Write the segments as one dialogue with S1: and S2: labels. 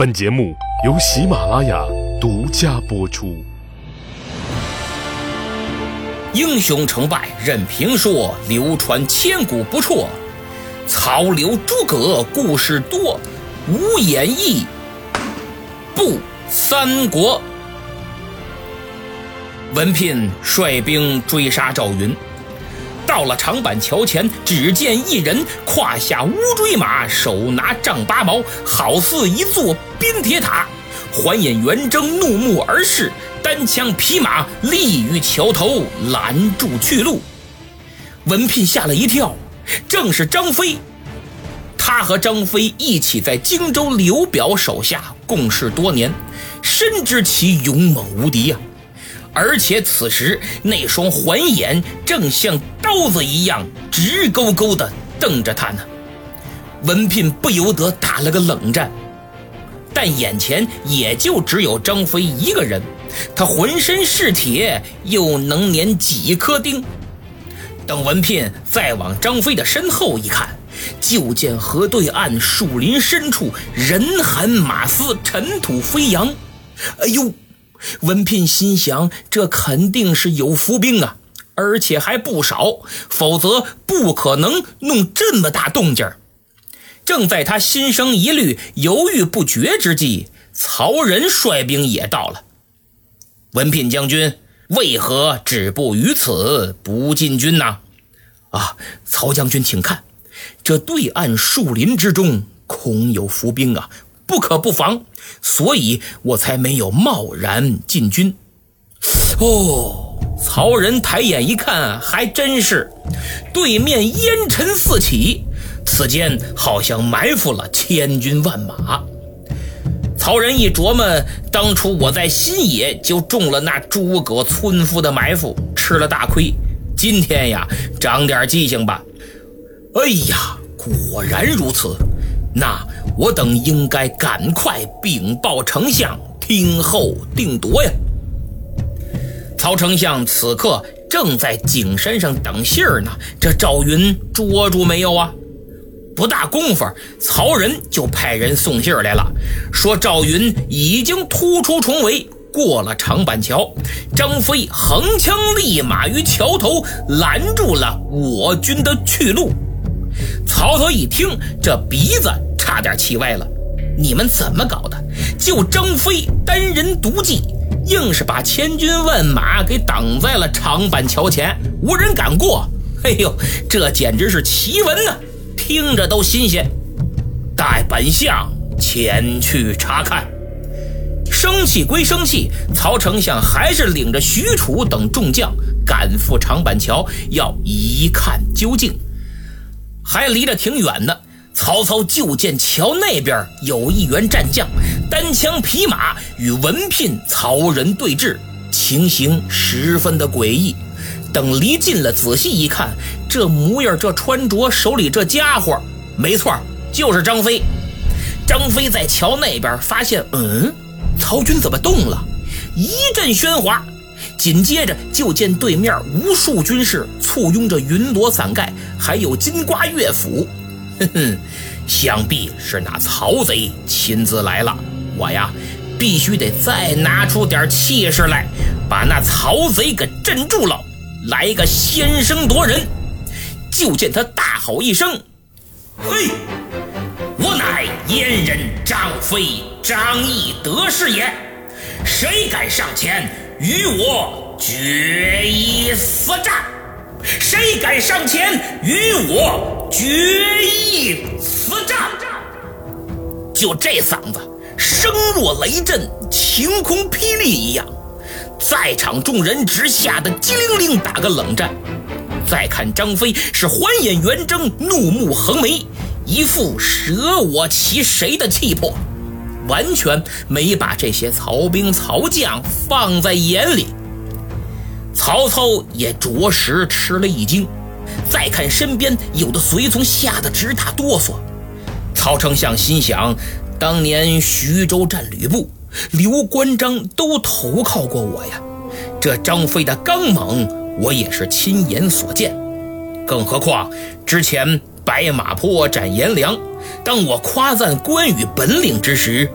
S1: 本节目由喜马拉雅独家播出。
S2: 英雄成败任评说，流传千古不辍。曹刘诸葛故事多，无演义不三国。文聘率兵追杀赵云。到了长板桥前，只见一人胯下乌骓马，手拿丈八矛，好似一座边铁塔。环眼圆睁，怒目而视，单枪匹马立于桥头，拦住去路。文聘吓了一跳，正是张飞。他和张飞一起在荆州刘表手下共事多年，深知其勇猛无敌呀。而且此时那双环眼正像刀子一样直勾勾地瞪着他呢，文聘不由得打了个冷战。但眼前也就只有张飞一个人，他浑身是铁，又能粘几颗钉？等文聘再往张飞的身后一看，就见河对岸树林深处人喊马嘶，尘土飞扬。哎呦！文聘心想：这肯定是有伏兵啊，而且还不少，否则不可能弄这么大动静正在他心生疑虑、犹豫不决之际，曹仁率兵也到了。文聘将军为何止步于此，不进军呢？啊，曹将军，请看，这对岸树林之中恐有伏兵啊！不可不防，所以我才没有贸然进军。哦，曹仁抬眼一看，还真是，对面烟尘四起，此间好像埋伏了千军万马。曹仁一琢磨，当初我在新野就中了那诸葛村夫的埋伏，吃了大亏。今天呀，长点记性吧。哎呀，果然如此。那我等应该赶快禀报丞相，听候定夺呀。曹丞相此刻正在景山上等信儿呢，这赵云捉住没有啊？不大功夫，曹仁就派人送信儿来了，说赵云已经突出重围，过了长板桥，张飞横枪立马于桥头拦住了我军的去路。曹操一听，这鼻子差点气歪了。你们怎么搞的？就张飞单人独骑，硬是把千军万马给挡在了长板桥前，无人敢过。哎呦，这简直是奇闻呐！听着都新鲜。待本相前去查看。生气归生气，曹丞相还是领着许褚等众将赶赴长板桥，要一看究竟。还离得挺远呢，曹操就见桥那边有一员战将，单枪匹马与文聘、曹仁对峙，情形十分的诡异。等离近了，仔细一看，这模样、这穿着、手里这家伙，没错，就是张飞。张飞在桥那边发现，嗯，曹军怎么动了？一阵喧哗。紧接着就见对面无数军士簇拥着云罗伞盖，还有金瓜乐府，哼哼，想必是那曹贼亲自来了。我呀，必须得再拿出点气势来，把那曹贼给镇住了，来个先声夺人。就见他大吼一声：“嘿，我乃燕人张飞，张翼德是也，谁敢上前？”与我决一死战，谁敢上前与我决一死战？就这嗓子，声若雷震，晴空霹雳一样，在场众人直吓得机灵灵打个冷战。再看张飞，是环眼圆睁，怒目横眉，一副舍我其谁的气魄。完全没把这些曹兵曹将放在眼里，曹操也着实吃了一惊。再看身边有的随从，吓得直打哆嗦。曹丞相心想：当年徐州战吕布，刘关张都投靠过我呀。这张飞的刚猛，我也是亲眼所见。更何况之前白马坡斩颜良。当我夸赞关羽本领之时，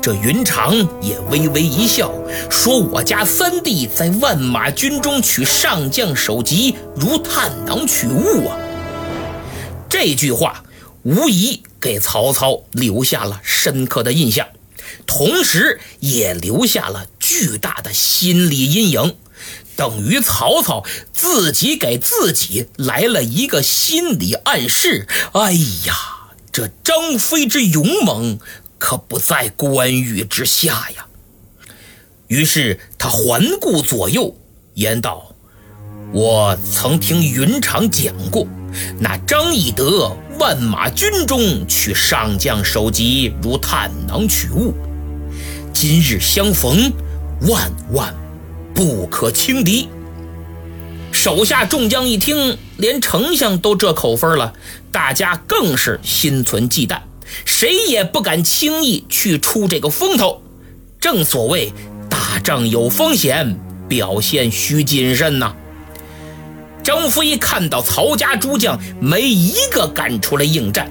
S2: 这云长也微微一笑，说：“我家三弟在万马军中取上将首级，如探囊取物啊。”这句话无疑给曹操留下了深刻的印象，同时也留下了巨大的心理阴影，等于曹操自己给自己来了一个心理暗示。哎呀！这张飞之勇猛，可不在关羽之下呀。于是他环顾左右，言道：“我曾听云长讲过，那张翼德万马军中取上将首级，如探囊取物。今日相逢，万万不可轻敌。”手下众将一听，连丞相都这口风了，大家更是心存忌惮，谁也不敢轻易去出这个风头。正所谓打仗有风险，表现需谨慎呐。张飞看到曹家诸将没一个敢出来应战，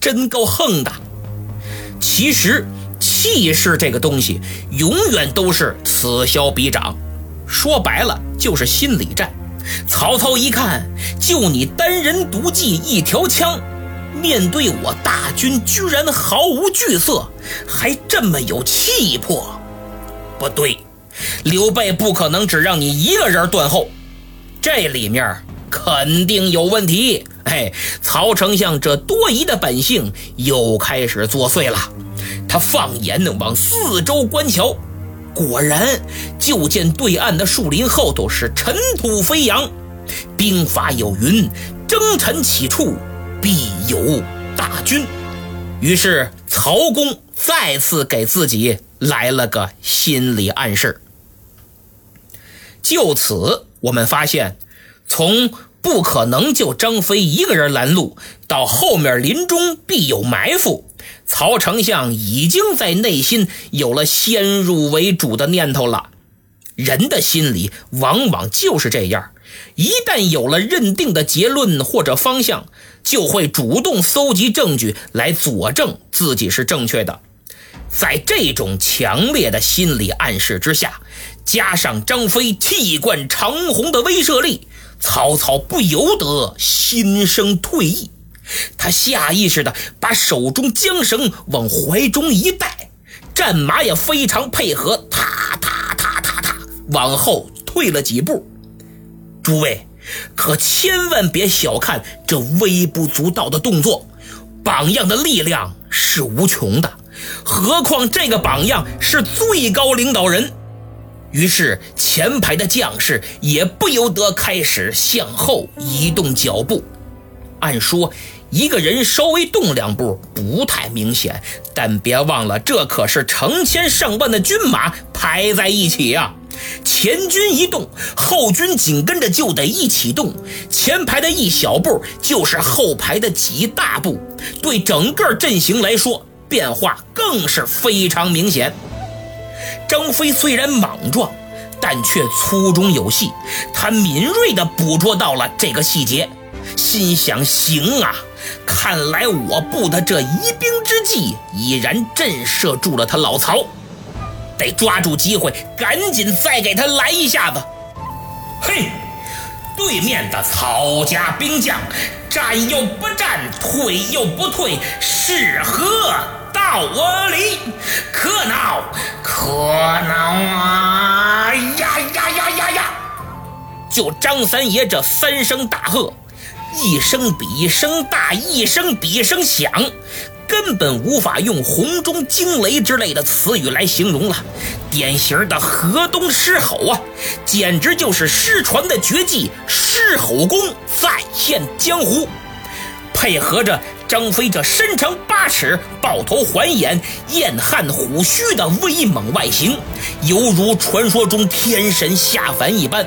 S2: 真够横的。其实。”气势这个东西，永远都是此消彼长，说白了就是心理战。曹操一看，就你单人独骑一条枪，面对我大军居然毫无惧色，还这么有气魄。不对，刘备不可能只让你一个人断后，这里面肯定有问题。哎，曹丞相这多疑的本性又开始作祟了。他放眼往四周观瞧，果然就见对岸的树林后头是尘土飞扬。兵法有云：“征尘起处，必有大军。”于是曹公再次给自己来了个心理暗示。就此，我们发现，从不可能就张飞一个人拦路，到后面林中必有埋伏。曹丞相已经在内心有了先入为主的念头了。人的心理往往就是这样，一旦有了认定的结论或者方向，就会主动搜集证据来佐证自己是正确的。在这种强烈的心理暗示之下，加上张飞气贯长虹的威慑力，曹操不由得心生退意。他下意识地把手中缰绳往怀中一带，战马也非常配合，踏踏踏踏踏往后退了几步。诸位，可千万别小看这微不足道的动作，榜样的力量是无穷的，何况这个榜样是最高领导人。于是前排的将士也不由得开始向后移动脚步。按说。一个人稍微动两步不太明显，但别忘了，这可是成千上万的军马排在一起呀！前军一动，后军紧跟着就得一起动。前排的一小步就是后排的几大步，对整个阵型来说，变化更是非常明显。张飞虽然莽撞，但却粗中有细，他敏锐地捕捉到了这个细节，心想：行啊！看来我布的这疑兵之计已然震慑住了他老曹，得抓住机会，赶紧再给他来一下子。嘿，对面的曹家兵将，战又不战，退又不退，是何道理？可恼，可恼啊！呀呀呀呀呀！就张三爷这三声大喝。一声比一声大，一声比一声响，根本无法用“洪钟惊雷”之类的词语来形容了。典型的河东狮吼啊，简直就是失传的绝技狮吼功再现江湖。配合着张飞这身长八尺、豹头环眼、燕汉虎须的威猛外形，犹如传说中天神下凡一般。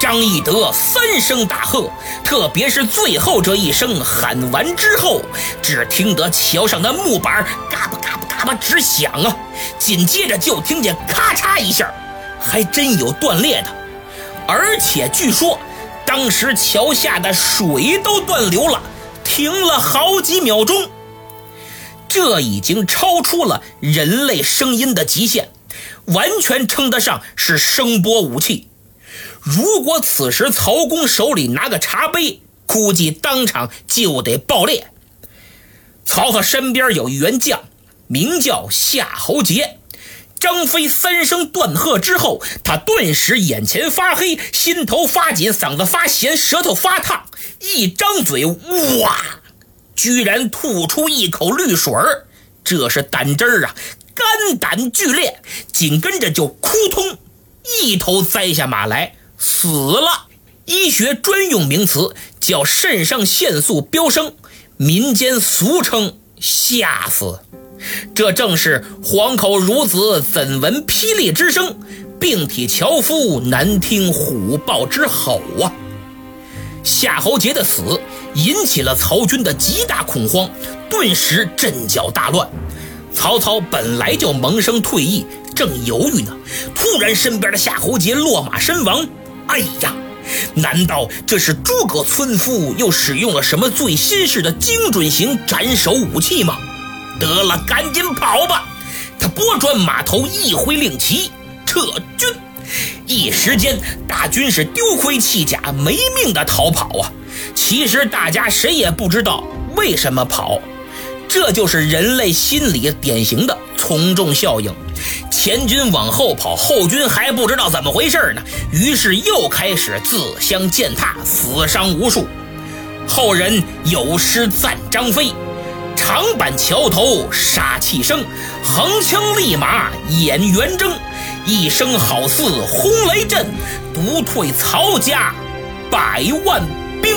S2: 张翼德三声大喝，特别是最后这一声喊完之后，只听得桥上的木板嘎巴嘎巴嘎巴直响啊！紧接着就听见咔嚓一下，还真有断裂的，而且据说当时桥下的水都断流了，停了好几秒钟。这已经超出了人类声音的极限，完全称得上是声波武器。如果此时曹公手里拿个茶杯，估计当场就得爆裂。曹操身边有一员将，名叫夏侯杰。张飞三声断喝之后，他顿时眼前发黑，心头发紧，嗓子发咸，舌头发烫，一张嘴，哇，居然吐出一口绿水儿，这是胆汁儿啊，肝胆俱裂，紧跟着就扑通，一头栽下马来。死了，医学专用名词叫肾上腺素飙升，民间俗称吓死。这正是黄口孺子怎闻霹雳之声，病体樵夫难听虎豹之吼啊！夏侯杰的死引起了曹军的极大恐慌，顿时阵脚大乱。曹操本来就萌生退意，正犹豫呢，突然身边的夏侯杰落马身亡。哎呀，难道这是诸葛村夫又使用了什么最新式的精准型斩首武器吗？得了，赶紧跑吧！他拨转马头，一挥令旗，撤军。一时间，大军是丢盔弃甲，没命的逃跑啊！其实大家谁也不知道为什么跑，这就是人类心理典型的从众效应。前军往后跑，后军还不知道怎么回事呢，于是又开始自相践踏，死伤无数。后人有诗赞张飞：“长板桥头杀气生，横枪立马演圆睁，一声好似轰雷震，独退曹家百万兵。”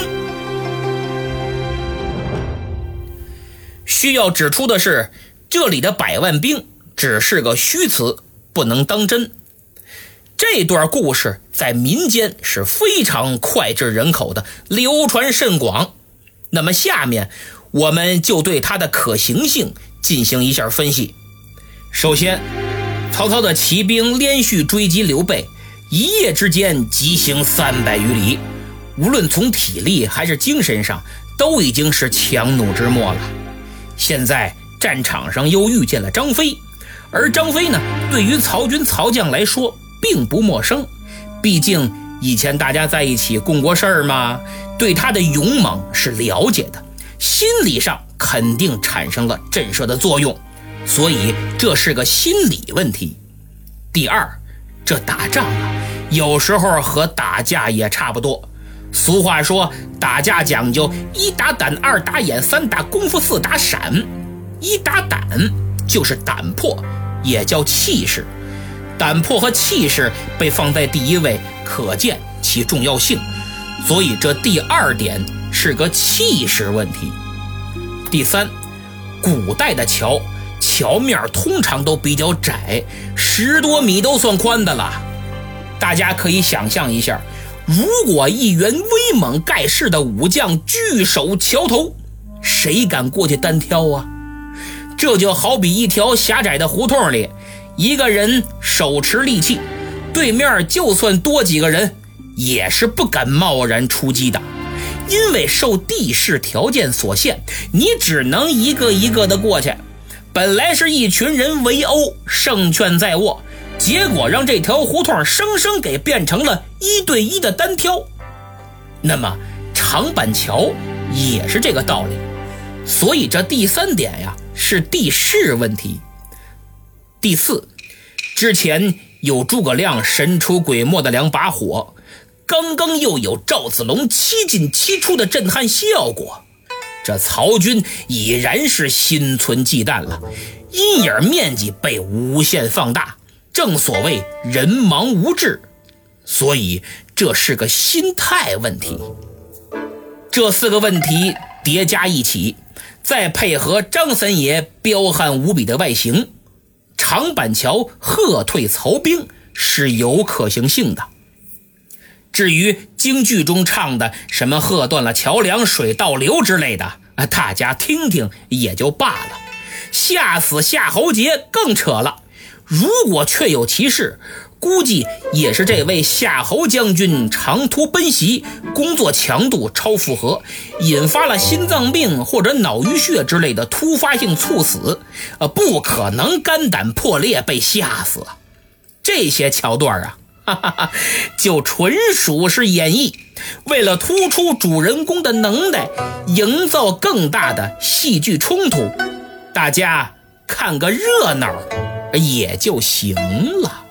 S2: 需要指出的是，这里的百万兵。只是个虚词，不能当真。这段故事在民间是非常脍炙人口的，流传甚广。那么下面我们就对它的可行性进行一下分析。首先，曹操的骑兵连续追击刘备，一夜之间急行三百余里，无论从体力还是精神上，都已经是强弩之末了。现在战场上又遇见了张飞。而张飞呢，对于曹军曹将来说并不陌生，毕竟以前大家在一起共过事儿嘛，对他的勇猛是了解的，心理上肯定产生了震慑的作用，所以这是个心理问题。第二，这打仗啊，有时候和打架也差不多。俗话说，打架讲究一打胆，二打眼，三打功夫，四打闪。一打胆就是胆魄。也叫气势，胆魄和气势被放在第一位，可见其重要性。所以这第二点是个气势问题。第三，古代的桥桥面通常都比较窄，十多米都算宽的了。大家可以想象一下，如果一员威猛盖世的武将据守桥头，谁敢过去单挑啊？这就好比一条狭窄的胡同里，一个人手持利器，对面就算多几个人，也是不敢贸然出击的，因为受地势条件所限，你只能一个一个的过去。本来是一群人围殴，胜券在握，结果让这条胡同生生给变成了一对一的单挑。那么长板桥也是这个道理，所以这第三点呀。是地势问题。第四，之前有诸葛亮神出鬼没的两把火，刚刚又有赵子龙七进七出的震撼效果，这曹军已然是心存忌惮了，阴影面积被无限放大，正所谓人忙无志，所以这是个心态问题。这四个问题叠加一起。再配合张三爷彪悍无比的外形，长板桥喝退曹兵是有可行性的。至于京剧中唱的什么“喝断了桥梁水倒流”之类的，大家听听也就罢了。吓死夏侯杰更扯了。如果确有其事，估计也是这位夏侯将军长途奔袭，工作强度超负荷，引发了心脏病或者脑淤血之类的突发性猝死，呃，不可能肝胆破裂被吓死。这些桥段啊，哈哈哈就纯属是演绎，为了突出主人公的能耐，营造更大的戏剧冲突，大家看个热闹。也就行了。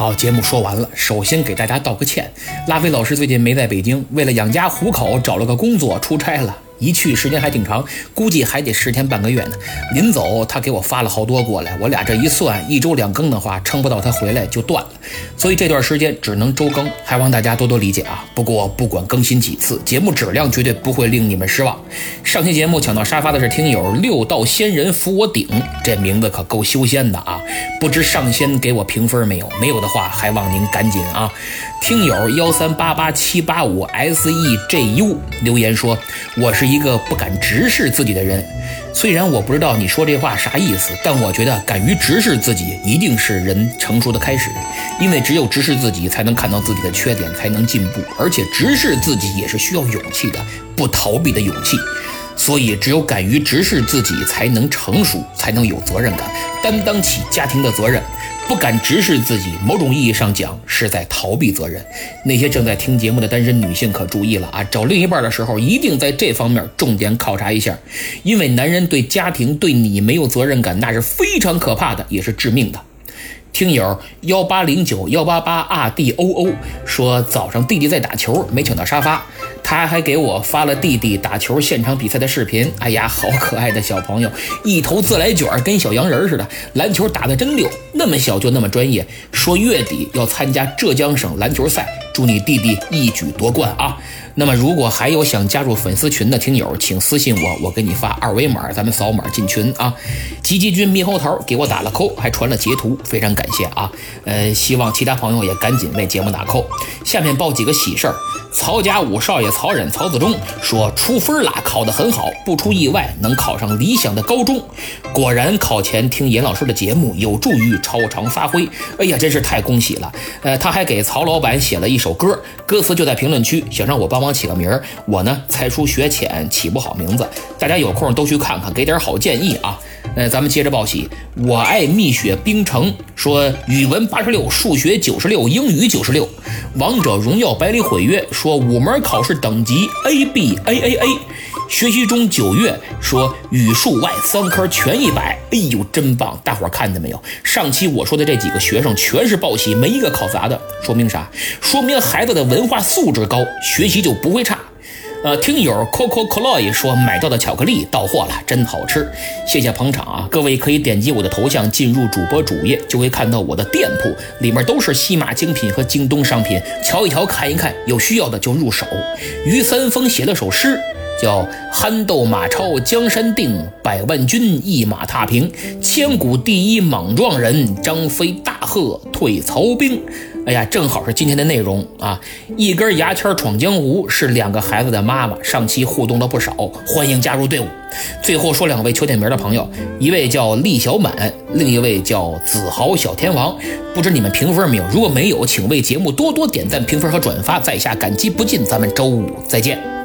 S2: 好，节目说完了。首先给大家道个歉，拉菲老师最近没在北京，为了养家糊口，找了个工作出差了。一去时间还挺长，估计还得十天半个月呢。临走他给我发了好多过来，我俩这一算，一周两更的话，撑不到他回来就断了。所以这段时间只能周更，还望大家多多理解啊。不过不管更新几次，节目质量绝对不会令你们失望。上期节目抢到沙发的是听友六道仙人扶我顶，这名字可够修仙的啊！不知上仙给我评分没有？没有的话，还望您赶紧啊。听友幺三八八七八五 S E J U 留言说：“我是一个不敢直视自己的人。虽然我不知道你说这话啥意思，但我觉得敢于直视自己一定是人成熟的开始。因为只有直视自己，才能看到自己的缺点，才能进步。而且直视自己也是需要勇气的，不逃避的勇气。所以只有敢于直视自己，才能成熟，才能有责任感，担当起家庭的责任。”不敢直视自己，某种意义上讲是在逃避责任。那些正在听节目的单身女性可注意了啊！找另一半的时候，一定在这方面重点考察一下，因为男人对家庭、对你没有责任感，那是非常可怕的，也是致命的。听友幺八零九幺八八 R D O O 说，早上弟弟在打球，没抢到沙发，他还给我发了弟弟打球现场比赛的视频。哎呀，好可爱的小朋友，一头自来卷，跟小洋人似的，篮球打得真溜，那么小就那么专业。说月底要参加浙江省篮球赛，祝你弟弟一举夺冠啊！那么，如果还有想加入粉丝群的听友，请私信我，我给你发二维码，咱们扫码进群啊。吉吉君猕猴桃给我打了扣，还传了截图，非常感谢啊。呃，希望其他朋友也赶紧为节目打扣。下面报几个喜事儿：曹家五少爷曹忍、曹子忠说出分了，考得很好，不出意外能考上理想的高中。果然考前听严老师的节目有助于超常发挥。哎呀，真是太恭喜了。呃，他还给曹老板写了一首歌，歌词就在评论区，想让我帮。忙起个名儿，我呢才疏学浅，起不好名字。大家有空都去看看，给点好建议啊。呃，咱们接着报喜。我爱蜜雪冰城说语文八十六，数学九十六，英语九十六。王者荣耀百里毁约说五门考试等级 A B A A A。学习中九月说语数外三科全一百，哎呦真棒！大伙儿看见没有？上期我说的这几个学生全是报喜，没一个考砸的，说明啥？说明孩子的文化素质高，学习就不会差。呃，听友 Coco Cloy 说买到的巧克力到货了，真好吃，谢谢捧场啊！各位可以点击我的头像进入主播主页，就会看到我的店铺，里面都是西马精品和京东商品，瞧一瞧看一看，有需要的就入手。于三丰写了首诗。叫憨豆马超江山定，百万军一马踏平。千古第一莽撞人，张飞大喝退曹兵。哎呀，正好是今天的内容啊！一根牙签闯江湖是两个孩子的妈妈，上期互动了不少，欢迎加入队伍。最后说两位求点名的朋友，一位叫厉小满，另一位叫子豪小天王。不知你们评分没有？如果没有，请为节目多多点赞、评分和转发，在下感激不尽。咱们周五再见。